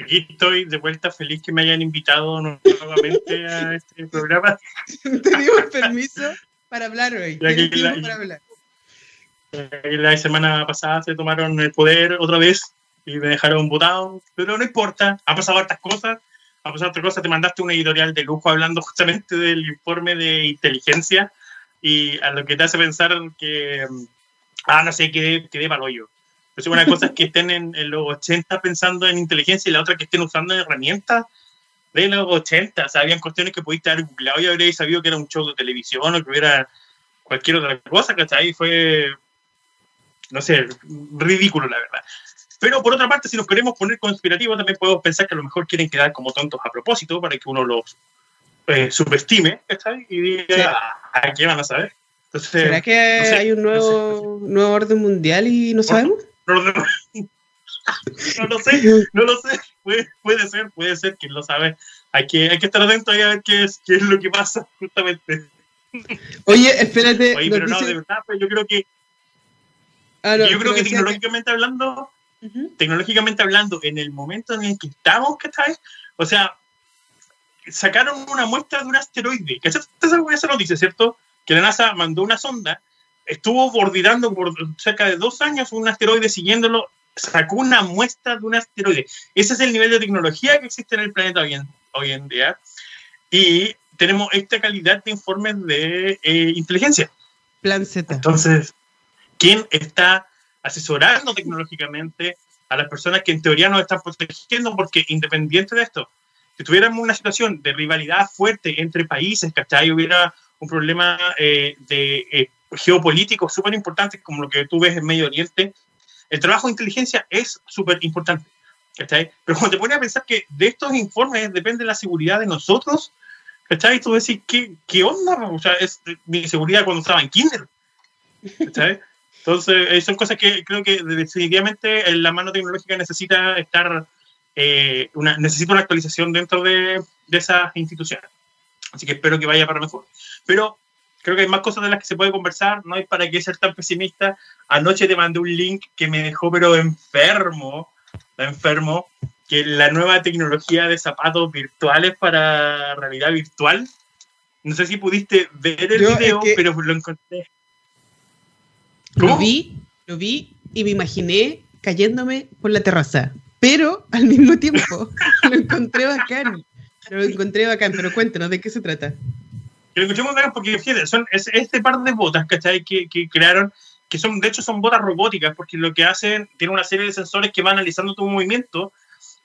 Aquí estoy de vuelta, feliz que me hayan invitado nuevamente a este programa. Tenemos permiso para hablar hoy. La, para hablar. la semana pasada se tomaron el poder otra vez y me dejaron votado, pero no importa, ha pasado hartas cosas. Ha pasado otras cosas, te mandaste una editorial de lujo hablando justamente del informe de inteligencia y a lo que te hace pensar que, ah, no sé, que quedé para hoyo. Entonces, una cosa es que estén en, los 80 pensando en inteligencia y la otra que estén usando herramientas de los 80. O sea, habían cuestiones que pudiste haber googleado y habréis sabido que era un show de televisión o que hubiera cualquier otra cosa, ¿cachai? Fue, no sé, ridículo, la verdad. Pero por otra parte, si nos queremos poner conspirativos, también podemos pensar que a lo mejor quieren quedar como tontos a propósito para que uno los eh, subestime, ¿cachai? Y diga, ¿a ah, qué van a saber? Entonces, ¿Será que hay un nuevo, nuevo orden mundial y no sabemos? No, lo sé, no lo sé. Puede, puede, ser, puede ser que lo sabe. Hay que, hay que estar atento a ver qué es, qué es lo que pasa, justamente. Oye, espérate. Oye, pero no, de verdad, pues yo creo que. Ah, yo creo que tecnológicamente hablando, tecnológicamente hablando, en el momento en el que estamos, ¿cachai? O sea, sacaron una muestra de un asteroide. ¿Qué esa noticia, cierto? Que la NASA mandó una sonda estuvo bordeando por cerca de dos años un asteroide siguiéndolo, sacó una muestra de un asteroide. Ese es el nivel de tecnología que existe en el planeta hoy en, hoy en día. Y tenemos esta calidad de informes de eh, inteligencia. Plan Z. Entonces, ¿quién está asesorando tecnológicamente a las personas que en teoría nos están protegiendo? Porque independiente de esto, si tuviéramos una situación de rivalidad fuerte entre países, ¿cachai? Hubiera un problema eh, de eh, geopolíticos súper importantes como lo que tú ves en Medio Oriente, el trabajo de inteligencia es súper importante. Pero cuando te pones a pensar que de estos informes depende la seguridad de nosotros, ¿cachai? Tú decís, ¿qué, qué onda? O sea, es mi seguridad cuando estaba en kinder. ¿cachai? Entonces, eh, son cosas que creo que definitivamente la mano tecnológica necesita estar, eh, una, necesita una actualización dentro de, de esas instituciones. Así que espero que vaya para mejor. Pero creo que hay más cosas de las que se puede conversar, no hay para qué ser tan pesimista. Anoche te mandé un link que me dejó pero enfermo, enfermo, que la nueva tecnología de zapatos virtuales para realidad virtual. No sé si pudiste ver el video, pero lo encontré. Lo vi, lo vi y me imaginé cayéndome por la terraza, pero al mismo tiempo lo encontré bacán. Lo encontré bacán, pero cuéntanos de qué se trata que lo escuchemos porque fíjate, son es, este par de botas, ¿cachai? Que, que crearon, que son, de hecho, son botas robóticas, porque lo que hacen, tiene una serie de sensores que van analizando tu movimiento,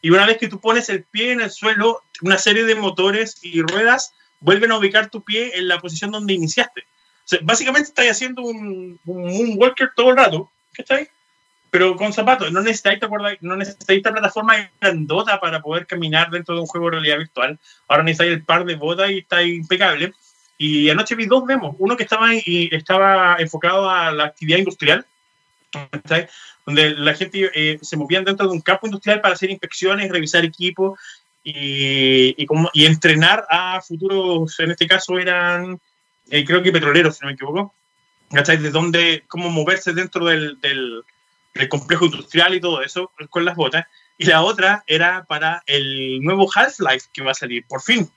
y una vez que tú pones el pie en el suelo, una serie de motores y ruedas vuelven a ubicar tu pie en la posición donde iniciaste. O sea, básicamente estás haciendo un, un, walker todo el rato, ¿cachai? Pero con zapatos, no necesitáis, no necesitáis plataforma grandota para poder caminar dentro de un juego de realidad virtual. Ahora necesitáis el par de botas y está impecable. Y anoche vi dos demos, uno que estaba, y estaba enfocado a la actividad industrial, donde la gente eh, se movía dentro de un campo industrial para hacer inspecciones, revisar equipos y, y, como, y entrenar a futuros, en este caso eran, eh, creo que petroleros, si no me equivoco, De dónde, cómo moverse dentro del, del, del complejo industrial y todo eso con las botas. Y la otra era para el nuevo Half-Life que va a salir, por fin.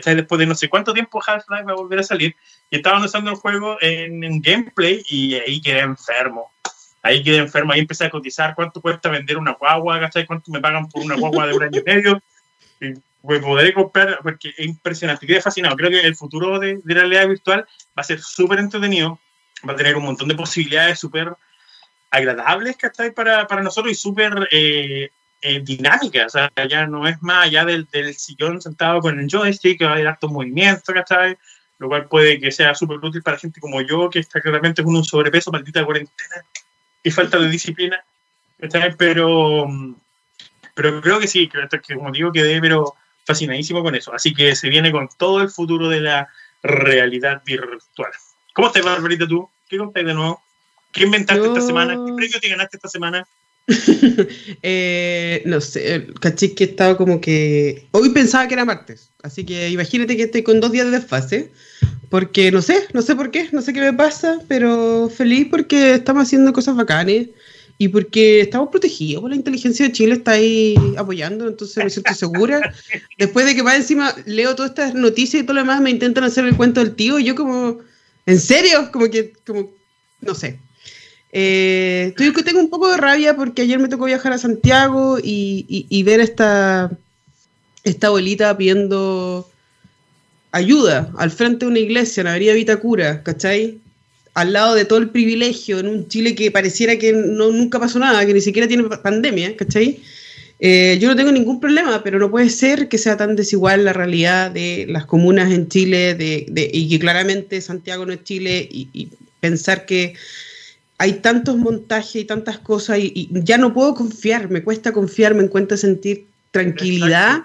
Después de no sé cuánto tiempo Half-Life va a volver a salir. Y estaban usando el juego en, gameplay y ahí quedé enfermo. Ahí quedé enfermo, ahí empecé a cotizar cuánto cuesta vender una guagua, ¿cachai? ¿Cuánto me pagan por una guagua de un año y medio? Y pues podré comprar, porque es impresionante, quedé fascinado. Creo que el futuro de, la realidad virtual va a ser súper entretenido, va a tener un montón de posibilidades súper agradables, ¿cachai? Para, para nosotros y súper eh, eh, dinámica, o sea, ya no es más allá del, del sillón sentado con el joystick, que va a haber hartos movimientos, ¿cachai? Lo cual puede que sea súper útil para gente como yo, que está claramente con un sobrepeso, maldita cuarentena y falta de disciplina, ¿cachai? Pero, pero creo que sí, que, que como digo, quedé pero fascinadísimo con eso. Así que se viene con todo el futuro de la realidad virtual. ¿Cómo estás, Barbarita, tú? ¿Qué contáis de nuevo? ¿Qué inventaste esta semana? ¿Qué premio te ganaste esta semana? Eh, no sé, caché que estaba como que. Hoy pensaba que era martes, así que imagínate que estoy con dos días de desfase, porque no sé, no sé por qué, no sé qué me pasa, pero feliz porque estamos haciendo cosas bacanes y porque estamos protegidos, la inteligencia de Chile está ahí apoyando, entonces me siento segura. Después de que más encima leo todas estas noticias y todo lo demás, me intentan hacer el cuento del tío, y yo como, ¿en serio? Como que, como, no sé, eh, tengo un poco de rabia porque ayer me tocó viajar a Santiago y, ver esta, esta abuelita pidiendo ayuda al frente de una iglesia en Avenida Vitacura, ¿cachai? Al lado de todo el privilegio en un Chile que pareciera que no, nunca pasó nada, que ni siquiera tiene pandemia, ¿cachai? Eh, yo no tengo ningún problema, pero no puede ser que sea tan desigual la realidad de las comunas en Chile de, de, y que claramente Santiago no es Chile y, y pensar que hay tantos montajes y tantas cosas y, y, ya no puedo confiar, me cuesta confiar, me encuentro sentir tranquilidad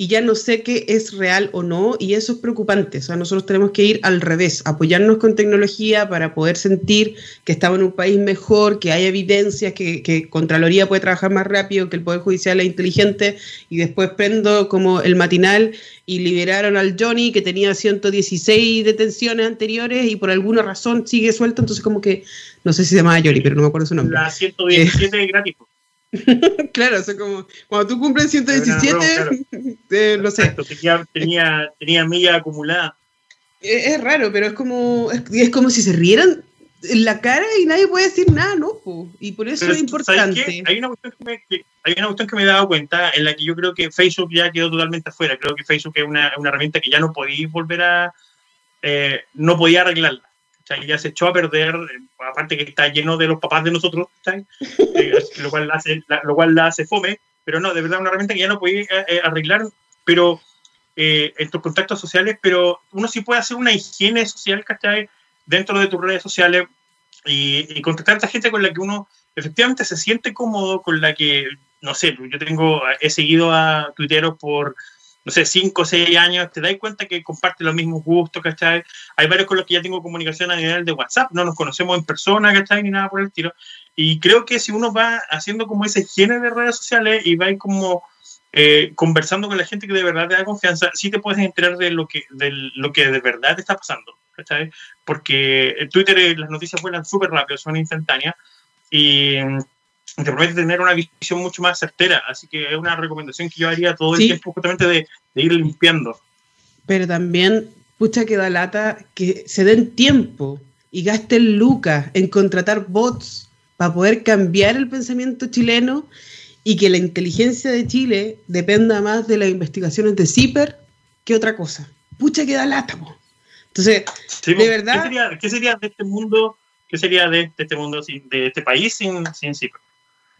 y ya no sé qué es real o no, y eso es preocupante. O sea, nosotros tenemos que ir al revés, apoyarnos con tecnología para poder sentir que estamos en un país mejor, que hay evidencias, que, que Contraloría puede trabajar más rápido, que el Poder Judicial es inteligente, y después prendo como el matinal y liberaron al Johnny que tenía 116 detenciones anteriores y por alguna razón sigue suelto, entonces como que, no sé si se llama Johnny, pero no me acuerdo su nombre. La 117 eh, gratis. claro, o sea, como cuando tú cumples 117, claro. eh, no sé. Tenía, tenía, tenía milla acumulada. Es, es, raro, pero es como, es, es, como si se rieran en la cara y nadie puede decir nada, ¿no? Y por eso pero, es importante. Hay una, cuestión que me, que, hay una cuestión que me he dado cuenta en la que yo creo que Facebook ya quedó totalmente afuera. Creo que Facebook es una, una herramienta que ya no podéis volver a. Eh, no podía arreglarla sea, ya se echó a perder, aparte que está lleno de los papás de nosotros, eh, lo, cual la hace, la, lo cual la hace fome, pero no, de verdad una herramienta que ya no puede eh, arreglar, pero eh, en tus contactos sociales, pero uno sí puede hacer una higiene social, ¿cachai? Dentro de tus redes sociales y, y contactar a esta gente con la que uno efectivamente se siente cómodo, con la que, no sé, yo tengo, he seguido a tuiteros por no sé, 5 o 6 años, te das cuenta que comparte los mismos gustos, ¿cachai? Hay varios con los que ya tengo comunicación a nivel de WhatsApp, no nos conocemos en persona, ¿cachai? Ni nada por el estilo. Y creo que si uno va haciendo como ese higiene de redes sociales y va como eh, conversando con la gente que de verdad te da confianza, sí te puedes enterar de lo que, de lo que de verdad te está pasando, ¿cachai? Porque en Twitter eh, las noticias vuelan súper rápido, son instantáneas. Y te permite tener una visión mucho más certera. Así que es una recomendación que yo haría todo el sí. tiempo justamente de, de, ir limpiando. Pero también, pucha que da lata que se den tiempo y gasten lucas en contratar bots para poder cambiar el pensamiento chileno y que la inteligencia de Chile dependa más de las investigaciones de CIPER que otra cosa. Pucha que da lata, po. Entonces, sí, de verdad... ¿qué sería, ¿qué sería, de este mundo, qué sería de, de este mundo, sin, de este país sin, sin CIPER?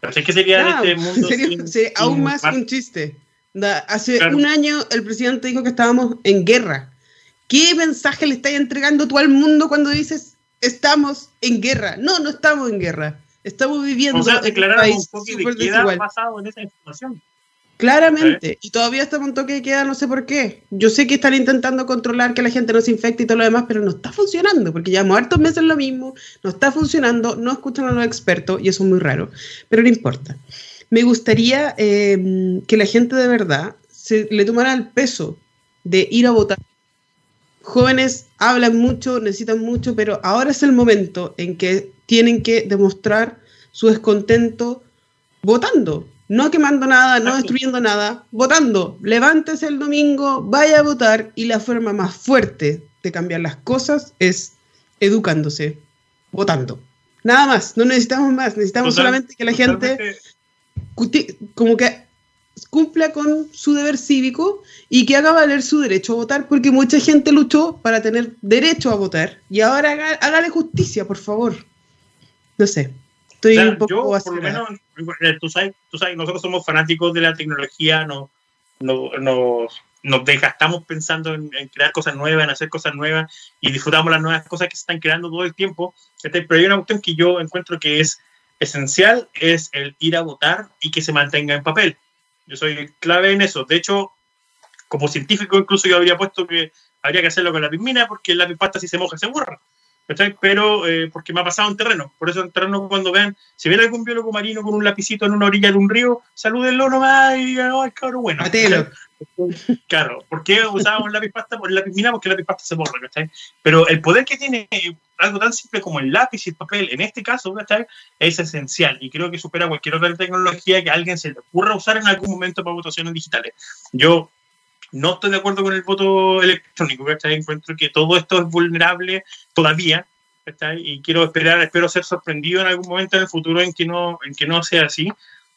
¿Qué sería claro, de este mundo? Sería, sin, sería aún sin más un chiste. Hace claro. un año el presidente dijo que estábamos en guerra. ¿Qué mensaje le estás entregando tú al mundo cuando dices estamos en guerra? No, no estamos en guerra. Estamos viviendo o sea, en un poco de basado en esa información. Claramente, y todavía estamos en toque de queda, no sé por qué. Yo sé que están intentando controlar que la gente no se infecte y todo lo demás, pero no está funcionando, porque llevamos hartos meses lo mismo, no está funcionando, no escuchan a los expertos y eso es muy raro, pero no importa. Me gustaría eh, que la gente de verdad se le tomara el peso de ir a votar. Jóvenes hablan mucho, necesitan mucho, pero ahora es el momento en que tienen que demostrar su descontento votando no quemando nada, no destruyendo nada, votando. Levántese el domingo, vaya a votar y la forma más fuerte de cambiar las cosas es educándose, votando. Nada más, no necesitamos más, necesitamos Total, solamente que la gente como que cumpla con su deber cívico y que haga valer su derecho a votar, porque mucha gente luchó para tener derecho a votar y ahora hágale justicia, por favor. No sé. Estoy o sea, un poco yo, vacilada. por lo menos, tú sabes, tú sabes, nosotros somos fanáticos de la tecnología, no, no, nos, nos desgastamos pensando en, crear cosas nuevas, en hacer cosas nuevas y disfrutamos las nuevas cosas que se están creando todo el tiempo. Pero hay una cuestión que yo encuentro que es esencial, es el ir a votar y que se mantenga en papel. Yo soy clave en eso. De hecho, como científico incluso yo habría puesto que habría que hacerlo con la pismina porque lápiz pasta si se moja se borra. ¿Cachai? Pero eh, porque me ha pasado en terreno. Por eso en terreno cuando vean, si ven algún biólogo marino con un lapicito en una orilla de un río, salúdenlo nomás y digan, ¡ay, cabrón, bueno! Claro, ¿por qué usábamos lápiz pasta? Por el lápiz mina, porque el lápiz pasta se borra, ¿cachai? Pero el poder que tiene algo tan simple como el lápiz y el papel, en este caso, ¿cachai? Es esencial y creo que supera cualquier otra tecnología que a alguien se le ocurra usar en algún momento para votaciones digitales. Yo no estoy de acuerdo con el voto electrónico, ¿cachai? Encuentro que todo esto es vulnerable todavía, ¿cachai? Y quiero esperar, espero ser sorprendido en algún momento en el futuro en que no, en que no sea así.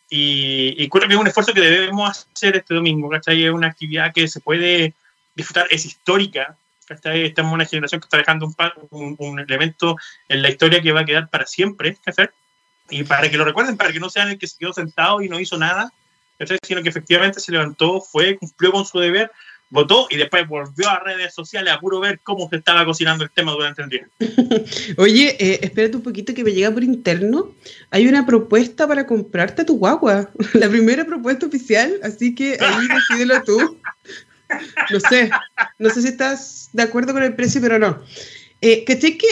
Y, y creo que es un esfuerzo que debemos hacer este domingo, ¿cachai? Es una actividad que se puede disfrutar, es histórica. ¿cachai? Estamos en una generación que está dejando un, un- un elemento en la historia que va a quedar para siempre, ¿cachai? Y para que lo recuerden, para que no sean el que se quedó sentado y no hizo nada, ¿cachai? sino que efectivamente se levantó, fue, cumplió con su deber, votó y después volvió a redes sociales a puro ver cómo se estaba cocinando el tema durante el día. Oye, eh, espérate un poquito que me llega por interno. Hay una propuesta para comprarte tu guagua. La primera propuesta oficial, así que ahí decídelo tú. No sé, no sé si estás de acuerdo con el precio, pero no. Eh, ¿Cachai que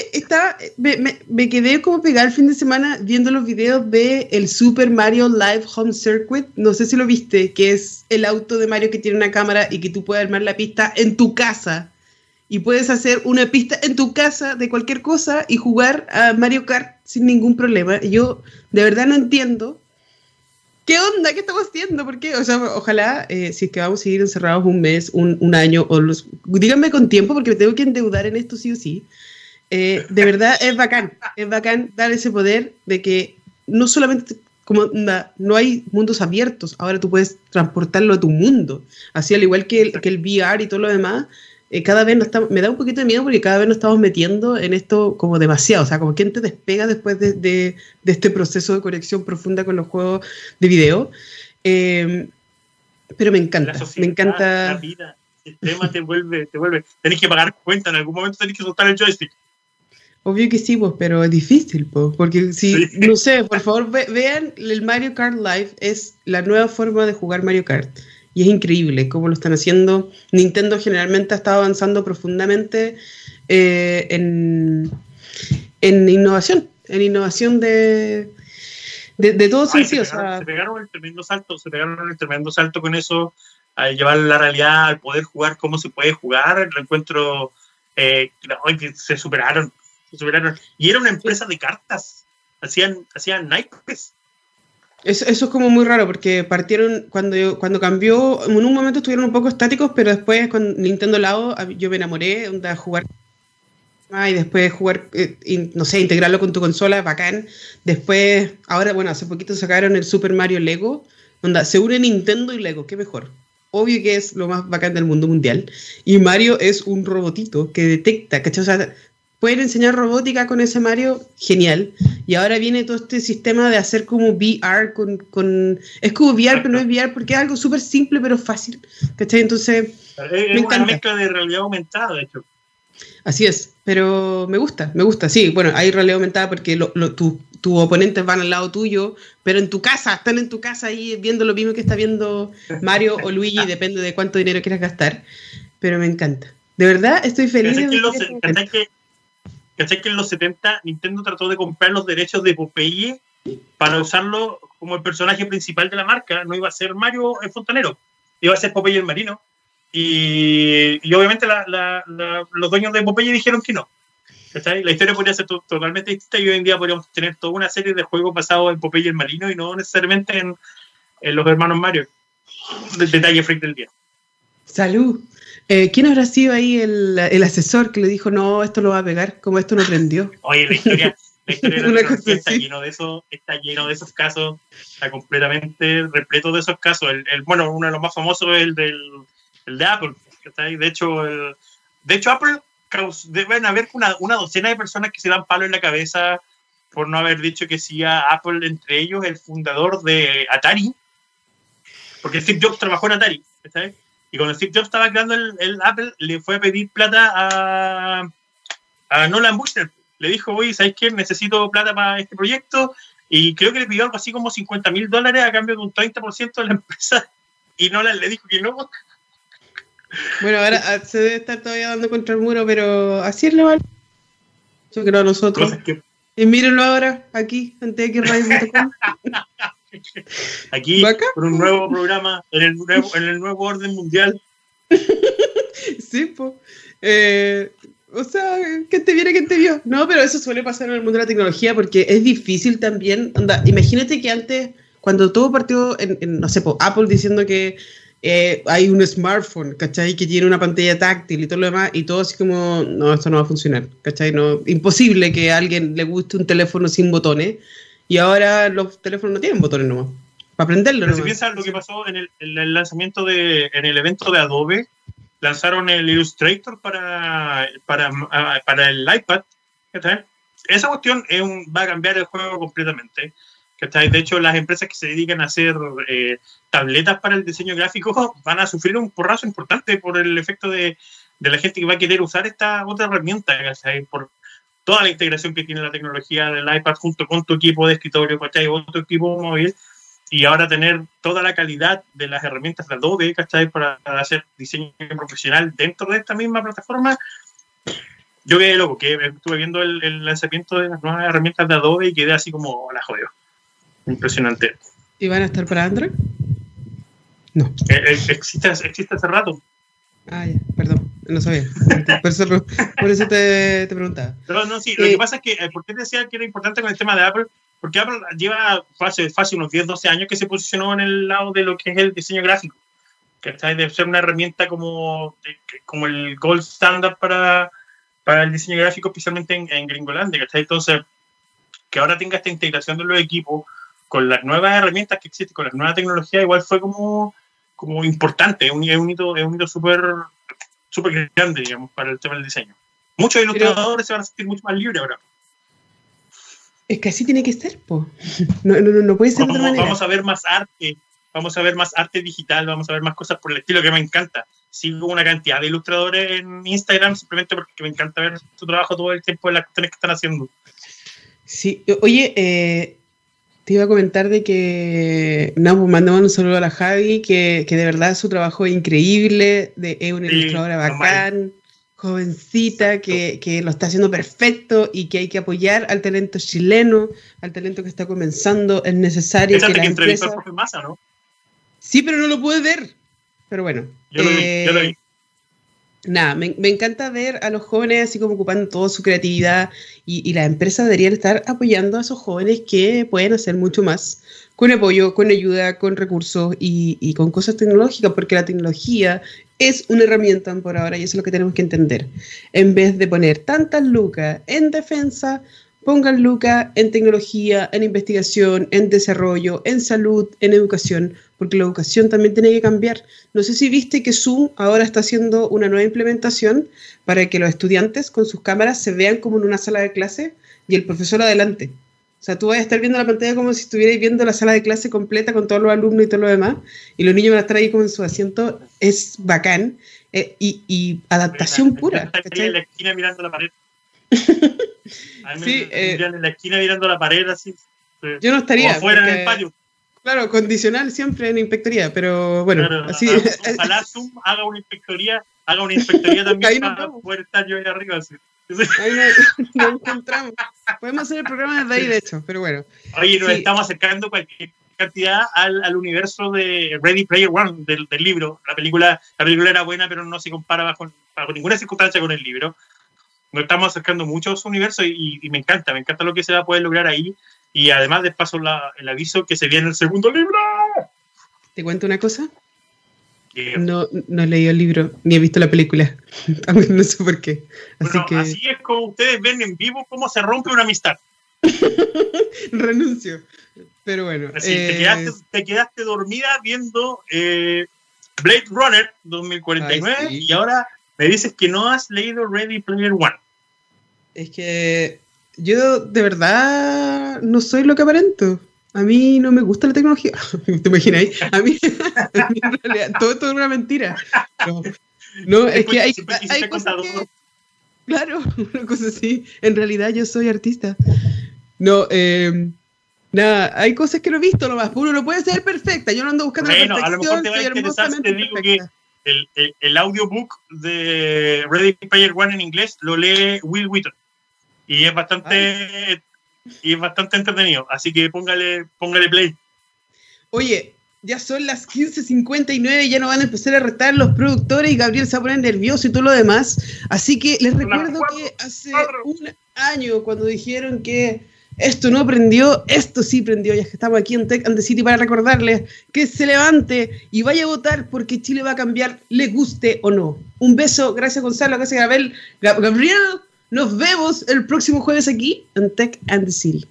me- me quedé como pegada el fin de semana viendo los videos de el Super Mario Live Home Circuit? No sé si lo viste, que es el auto de Mario que tiene una cámara y que tú puedes armar la pista en tu casa y puedes hacer una pista en tu casa de cualquier cosa y jugar a Mario Kart sin ningún problema. Yo de verdad no entiendo. ¿Qué onda? ¿Qué estamos haciendo? ¿Por qué? O sea, ojalá, eh, si es que vamos a seguir encerrados un mes, un, un año, o los, díganme con tiempo porque me tengo que endeudar en esto sí o sí. Eh, de verdad es bacán, es bacán dar ese poder de que no solamente como na- no hay mundos abiertos, ahora tú puedes transportarlo a tu mundo, así al igual que el, que el VR y todo lo demás, eh, cada vez nos estamos, me da un poquito de miedo porque cada vez nos estamos metiendo en esto como demasiado, o sea, como quien te despega después de, de- de este proceso de conexión profunda con los juegos de video. Eh, pero me encanta, sociedad, me encanta. la vida, el tema te vuelve, te vuelve. Tenés que pagar cuenta, en algún momento tenés que soltar el joystick. Obvio que sí, pues, pero es difícil, pues, porque si, Sí. no sé, por favor ve- vean el Mario Kart Live, es la nueva forma de jugar Mario Kart. Y es increíble cómo lo están haciendo. Nintendo generalmente ha estado avanzando profundamente eh, en, en innovación, en innovación de, de, de todo Ay, se, sentido. o sea, se pegaron el tremendo salto, se pegaron el tremendo salto con eso, al llevar la realidad, al poder jugar cómo se puede jugar, el encuentro, eh, que se superaron, se superaron. Y era una empresa de cartas, hacían, hacían naipes. Eso, eso es como muy raro porque partieron cuando cuando cambió, en un momento estuvieron un poco estáticos, pero después con Nintendo Labo a- yo me enamoré de jugar ah, y después jugar, eh, y, no sé, integrarlo con tu consola, bacán. Después, ahora, bueno, hace poquito sacaron el Super Mario Lego, donde se une Nintendo y Lego, qué mejor. Obvio que es lo más bacán del mundo mundial. Y Mario es un robotito que detecta, ¿cachai? O sea, pueden enseñar robótica con ese Mario, genial. Y ahora viene todo este sistema de hacer como VR con... con es como VR, pero no es VR porque es algo súper simple pero fácil. ¿Cachai? Entonces, Es, es una encanta. mezcla de realidad aumentada, de hecho. así es. Pero me gusta, me gusta. Sí, bueno, hay realidad aumentada porque lo- lo- tu- tus oponentes van al lado tuyo, pero en tu casa, están en tu casa ahí viendo lo mismo que está viendo Mario o Luigi, depende de cuánto dinero quieras gastar. Pero me encanta. De verdad, estoy feliz. ¿Cachai de que, los, momento. que- cachai que en los 70 Nintendo trató de comprar los derechos de Popeye para usarlo como el personaje principal de la marca? No iba a ser Mario el fontanero, iba a ser Popeye el marino. Y, y obviamente los dueños de Popeye dijeron que no. La historia podría ser to- totalmente distinta y hoy en día podríamos tener toda una serie de juegos basados en Popeye el marino y no necesariamente en, en los hermanos Mario. Detalle freak del día. Salud. Eh, ¿Quién habrá sido ahí el, el asesor que le dijo, no, esto lo va a pegar, como esto no prendió? Oye, la historia, la historia de la está lleno de eso, está lleno de esos casos, está completamente repleto de esos casos. El, el- bueno, uno de los más famosos es el del el de Apple. ¿cachai? De hecho, el, de hecho Apple deben haber una, una docena de personas que se dan palo en la cabeza por no haber dicho que sí a Apple, entre ellos el fundador de Atari, porque Steve Jobs trabajó en Atari. ¿cachai? Y cuando Steve Jobs estaba creando el, el Apple, le fue a pedir plata a, a Nolan Bushnell. Le dijo, oye, ¿sabes qué? Necesito plata para este proyecto. Y creo que le pidió algo así como 50 mil dólares a cambio de un 30% de la empresa. Y Nolan le dijo que no. Bueno, ahora ah, se debe estar todavía dando contra el muro, pero así es la verdad. Yo creo a nosotros. Que Y mírenlo ahora, aquí, en txradio.com. aquí, Bacán. con un nuevo programa en el nuevo, en el nuevo orden mundial. Sí, pues. o sea, que te viene, que te vio. No, pero eso suele pasar en el mundo de la tecnología porque es difícil también. Onda, imagínate que antes, cuando todo partió en, en, no sé, po, Apple diciendo que eh, hay un smartphone, ¿cachai? Que tiene una pantalla táctil y todo lo demás, y todo así como, no, esto no va a funcionar, ¿cachai? No, imposible que a alguien le guste un teléfono sin botones, y ahora los teléfonos no tienen botones nomás, para prenderlo Pero si piensas lo que pasó en el, en el lanzamiento de, en el evento de Adobe, lanzaron el Illustrator para, para, para el iPad. Esa cuestión es un, va a cambiar el juego completamente. De hecho, las empresas que se dedican a hacer eh, tabletas para el diseño gráfico van a sufrir un porrazo importante por el efecto de, de la gente que va a querer usar esta otra herramienta, por toda la integración que tiene la tecnología del iPad junto con tu equipo de escritorio, ¿cachai? otro equipo móvil, y ahora tener toda la calidad de las herramientas de Adobe, ¿cachai? Para hacer diseño profesional dentro de esta misma plataforma. Yo quedé loco, que estuve viendo el, lanzamiento de las nuevas herramientas de Adobe y quedé así como la jodió. Impresionante. ¿Y van a estar para Android? No. Eh, eh, existe, existe hace rato. Ah, ya, perdón, no sabía. Por eso, por eso te, te, preguntaba. Pero no, sí, lo que eh, pasa es que, ¿por qué decía que era importante con el tema de Apple? Porque Apple lleva fácil, fácil unos 10, 12 años que se posicionó en el lado de lo que es el diseño gráfico. Que está de ser una herramienta como, como el gold standard para, para el diseño gráfico, especialmente en, en Gringolandia. Entonces, que ahora tenga esta integración de los equipos con las nuevas herramientas que existen, con las nuevas tecnologías, igual fue como, como importante, es un, es un hito, es un hito súper súper grande, digamos, para el tema del diseño. Muchos ilustradores se van a sentir mucho más libres ahora. Es que así tiene que ser, po. No, no, no puede ser vamos, de otra manera. Vamos a ver más arte, vamos a ver más arte digital, vamos a ver más cosas por el estilo que me encanta. Sigo una cantidad de ilustradores en Instagram simplemente porque me encanta ver su trabajo todo el tiempo de las cuestiones que están haciendo. Sí, oye, eh, te iba a comentar de que, no, pues mandamos un saludo a la Javi, que, que de verdad su trabajo es increíble, de, es una ilustradora bacán, jovencita, que, que, lo está haciendo perfecto y que hay que apoyar al talento chileno, al talento que está comenzando, es necesario Esa que la entrevistó al profe Massa, ¿no? Sí, pero no lo pude ver, pero bueno. Yo lo vi, yo lo vi. Nada, me, me, encanta ver a los jóvenes así como ocupando toda su creatividad y, y las empresas deberían estar apoyando a esos jóvenes que pueden hacer mucho más con apoyo, con ayuda, con recursos y, y, con cosas tecnológicas, porque la tecnología es una herramienta por ahora y eso es lo que tenemos que entender. En vez de poner tantas lucas en defensa, pongan lucas en tecnología, en investigación, en desarrollo, en salud, en educación, porque la educación también tiene que cambiar. No sé si viste que Zoom ahora está haciendo una nueva implementación para que los estudiantes con sus cámaras se vean como en una sala de clase y el profesor adelante. O sea, tú vas a estar viendo la pantalla como si estuvierais viendo la sala de clase completa con todos los alumnos y todo lo demás, y los niños van a estar ahí como en su asiento. Es bacán. Eh, y, y, adaptación pura. Estaría en la esquina mirando la pared. sí, eh, en la esquina mirando la pared así. Yo no estaría. Afuera en el patio. Claro, condicional siempre en inspectoría, pero bueno, claro, así. Ojalá Zoom haga una inspectoría, haga una inspectoría también para poder estar yo ahí arriba. Así. Ahí nos, nos, encontramos. Podemos hacer el programa desde ahí, de hecho, pero bueno. Oye, nos sí. estamos acercando cualquier cantidad al, al, universo de Ready Player One del, del, libro. La película, la película era buena, pero no se compara bajo, bajo ninguna circunstancia con el libro. Nos estamos acercando mucho a su universo y, y, me encanta, me encanta lo que se va a poder lograr ahí. Y además, de paso, la, el aviso que se viene el segundo libro. ¿Te cuento una cosa? No, no he leído el libro, ni he visto la película. No sé por qué. Así, bueno, que... así es como ustedes ven en vivo cómo se rompe una amistad. Renuncio. Pero bueno. Así, eh... te, quedaste, te, quedaste, dormida viendo eh, Blade Runner 2049 Ay, sí. y ahora me dices que no has leído Ready Player One. Es que yo de verdad no soy lo que aparento. A mí no me gusta la tecnología. ¿Te imaginas? A mí, a mí en realidad, todo esto es una mentira. No, no es que hay, hay cosas que, Claro, una cosa así. En realidad yo soy artista. No, eh, nada, hay cosas que no he visto nomás. Uno no puede ser perfecta. Yo no ando buscando bueno, la perfección. A lo mejor te va a interesar, te digo que el, el, el, audiobook de Ready Player One en inglés lo lee Will Wheaton. Y es bastante... Ay y es bastante entretenido. Así que póngale, póngale play. Oye, ya son las 15.59, ya no van a empezar a retar los productores y Gabriel se va a poner nervioso y todo lo demás. Así que les recuerdo cuatro, que hace cuatro. un año, cuando dijeron que esto no prendió, esto sí prendió, ya que estamos aquí en Tech and the City para recordarles que se levante y vaya a votar porque Chile va a cambiar, le guste o no. Un beso, gracias Gonzalo, gracias Gabriel. Gabriel nos vemos el próximo jueves aquí en Tech and the City.